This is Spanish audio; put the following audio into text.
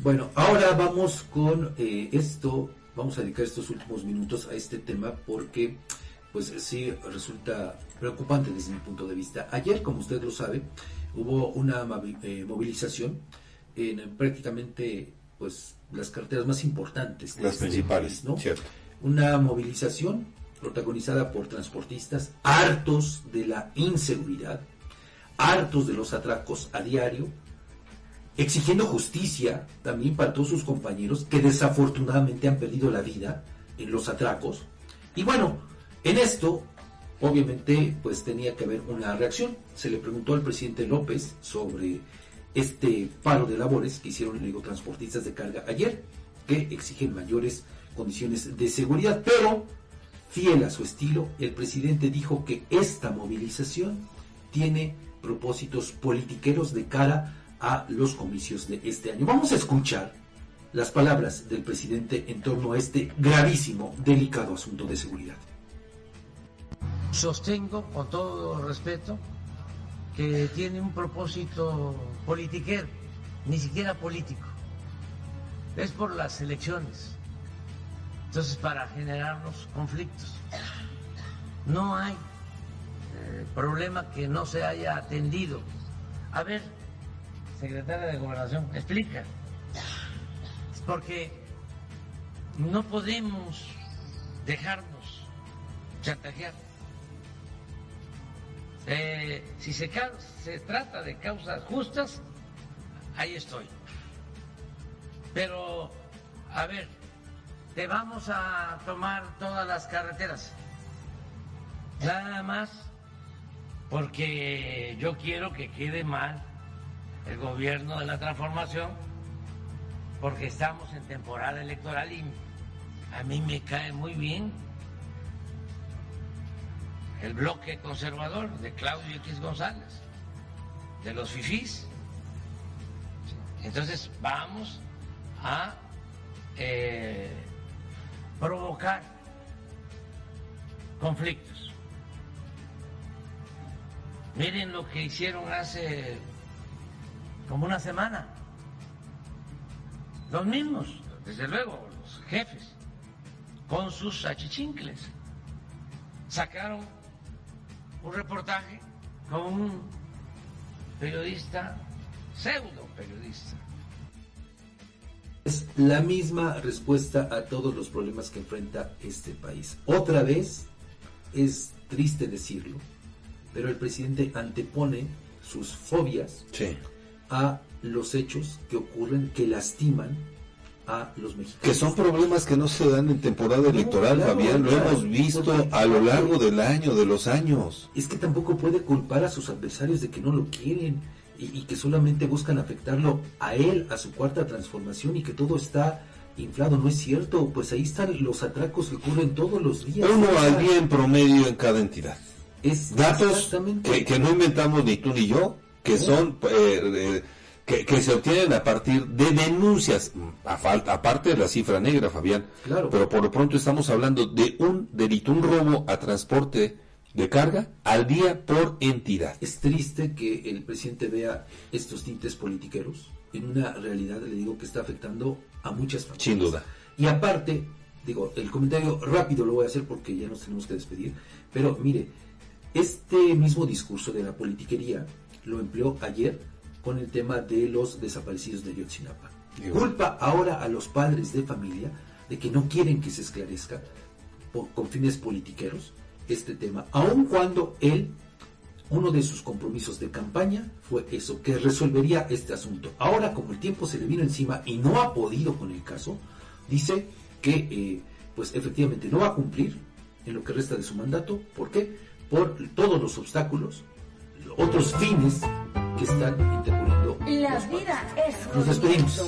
Bueno, ahora vamos con eh, esto, vamos a dedicar estos últimos minutos a este tema porque pues sí resulta preocupante desde mi punto de vista. Ayer, como usted lo sabe, hubo una eh, movilización en prácticamente pues las carreteras más importantes. las este principales, ¿no? Cierto. Una movilización protagonizada por transportistas hartos de la inseguridad, hartos de los atracos a diario, exigiendo justicia también para todos sus compañeros que desafortunadamente han perdido la vida en los atracos. Y bueno, en esto, obviamente, pues tenía que haber una reacción. Se le preguntó al presidente López sobre este paro de labores que hicieron los transportistas de carga ayer, que exigen mayores condiciones de seguridad, pero fiel a su estilo, el presidente dijo que esta movilización tiene propósitos politiqueros de cara a los comicios de este año. Vamos a escuchar las palabras del presidente en torno a este gravísimo, delicado asunto de seguridad. Sostengo con todo respeto que tiene un propósito politiquero, ni siquiera político. Es por las elecciones. Entonces, para generar los conflictos. No hay eh, problema que no se haya atendido. A ver, secretaria de Gobernación, explica. Porque no podemos dejarnos chantajear. Eh, si se, se trata de causas justas, ahí estoy. Pero, a ver, te vamos a tomar todas las carreteras. Nada más porque yo quiero que quede mal el gobierno de la transformación, porque estamos en temporada electoral y a mí me cae muy bien el bloque conservador de Claudio X González, de los FIFIs. Entonces vamos a eh, provocar conflictos. Miren lo que hicieron hace como una semana. Los mismos, desde luego, los jefes, con sus achichincles. Sacaron un reportaje con un periodista, pseudo periodista. Es la misma respuesta a todos los problemas que enfrenta este país. Otra vez, es triste decirlo, pero el presidente antepone sus fobias a los hechos que ocurren que lastiman a los mexicanos. Que son problemas que no se dan en temporada electoral, Fabián, lo hemos visto a lo largo del año, de los años. Es que tampoco puede culpar a sus adversarios de que no lo quieren y, que solamente buscan afectarlo a él, a su cuarta transformación y que todo está inflado. No es cierto, pues ahí están los atracos que ocurren todos los días. Uno al día en promedio en cada entidad. Es Datos que, no inventamos ni tú ni yo, que son... Eh, que, se obtienen a partir de denuncias, a falta, aparte de la cifra negra, Fabián. Claro. Pero por lo pronto estamos hablando de un delito, un robo a transporte de carga al día por entidad. Es triste que el presidente vea estos tintes politiqueros en una realidad, le digo, que está afectando a muchas familias. Sin duda. Y aparte, digo, el comentario rápido lo voy a hacer porque ya nos tenemos que despedir, pero mire, este mismo discurso de la politiquería lo empleó ayer con el tema de los desaparecidos de Yotzinapa. Culpa ahora a los padres de familia de que no quieren que se esclarezca con fines politiqueros este tema, aun cuando él, uno de sus compromisos de campaña fue eso, que resolvería este asunto. Ahora, como el tiempo se le vino encima y no ha podido con el caso, dice que, eh, pues efectivamente, no va a cumplir en lo que resta de su mandato. ¿Por qué? Por todos los obstáculos, otros fines que están interponiendo. La vida es Nos despedimos.